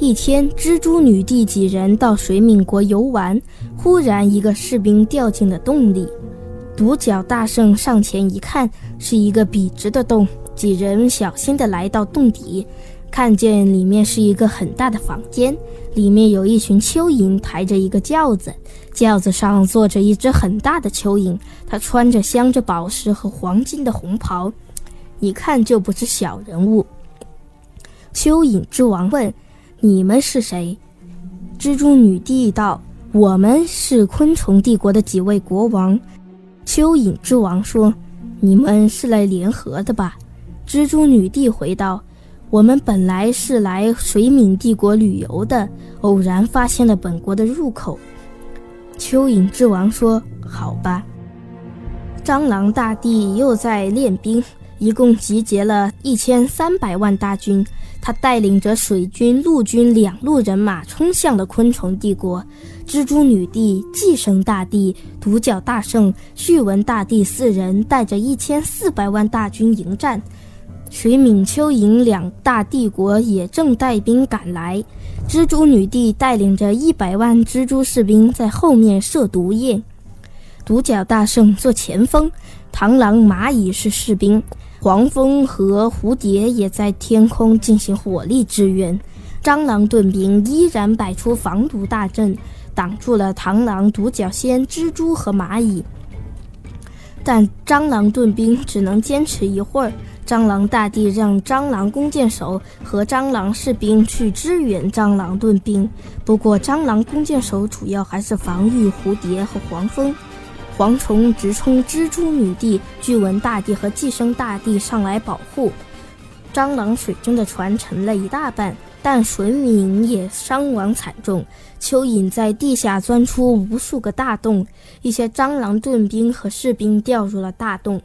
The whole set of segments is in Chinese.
一天，蜘蛛女帝几人到水敏国游玩，忽然一个士兵掉进了洞里。独角大圣上前一看，是一个笔直的洞。几人小心地来到洞底，看见里面是一个很大的房间，里面有一群蚯蚓抬着一个轿子，轿子上坐着一只很大的蚯蚓，它穿着镶着宝石和黄金的红袍，一看就不是小人物。蚯蚓之王问。你们是谁？蜘蛛女帝道：“我们是昆虫帝国的几位国王。”蚯蚓之王说：“你们是来联合的吧？”蜘蛛女帝回道：“我们本来是来水敏帝国旅游的，偶然发现了本国的入口。”蚯蚓之王说：“好吧。”蟑螂大帝又在练兵，一共集结了一千三百万大军。他带领着水军、陆军两路人马冲向了昆虫帝国。蜘蛛女帝、寄生大帝、独角大圣、旭文大帝四人带着一千四百万大军迎战。水敏、蚯蚓两大帝国也正带兵赶来。蜘蛛女帝带领着一百万蜘蛛士兵在后面射毒液。独角大圣做前锋，螳螂、蚂蚁是士兵。黄蜂和蝴蝶也在天空进行火力支援，蟑螂盾兵依然摆出防毒大阵，挡住了螳螂、独角仙、蜘蛛和蚂蚁。但蟑螂盾兵只能坚持一会儿。蟑螂大帝让蟑螂弓箭手和蟑螂士兵去支援蟑螂盾兵，不过蟑螂弓箭手主要还是防御蝴蝶和黄蜂。蝗虫直冲蜘蛛女帝、巨蚊大帝和寄生大帝上来保护。蟑螂水军的船沉了一大半，但水敏也伤亡惨重。蚯蚓在地下钻出无数个大洞，一些蟑螂盾兵和士兵掉入了大洞。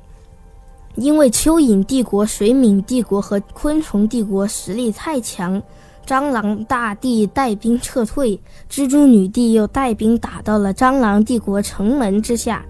因为蚯蚓帝国、水敏帝国和昆虫帝国实力太强。蟑螂大帝带兵撤退，蜘蛛女帝又带兵打到了蟑螂帝国城门之下。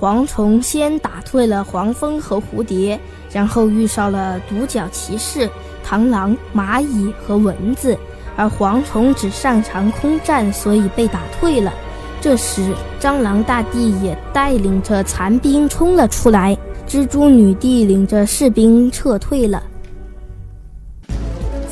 蝗虫先打退了黄蜂和蝴蝶，然后遇上了独角骑士、螳螂、蚂蚁和蚊子，而蝗虫只擅长空战，所以被打退了。这时，蟑螂大帝也带领着残兵冲了出来，蜘蛛女帝领着士兵撤退了。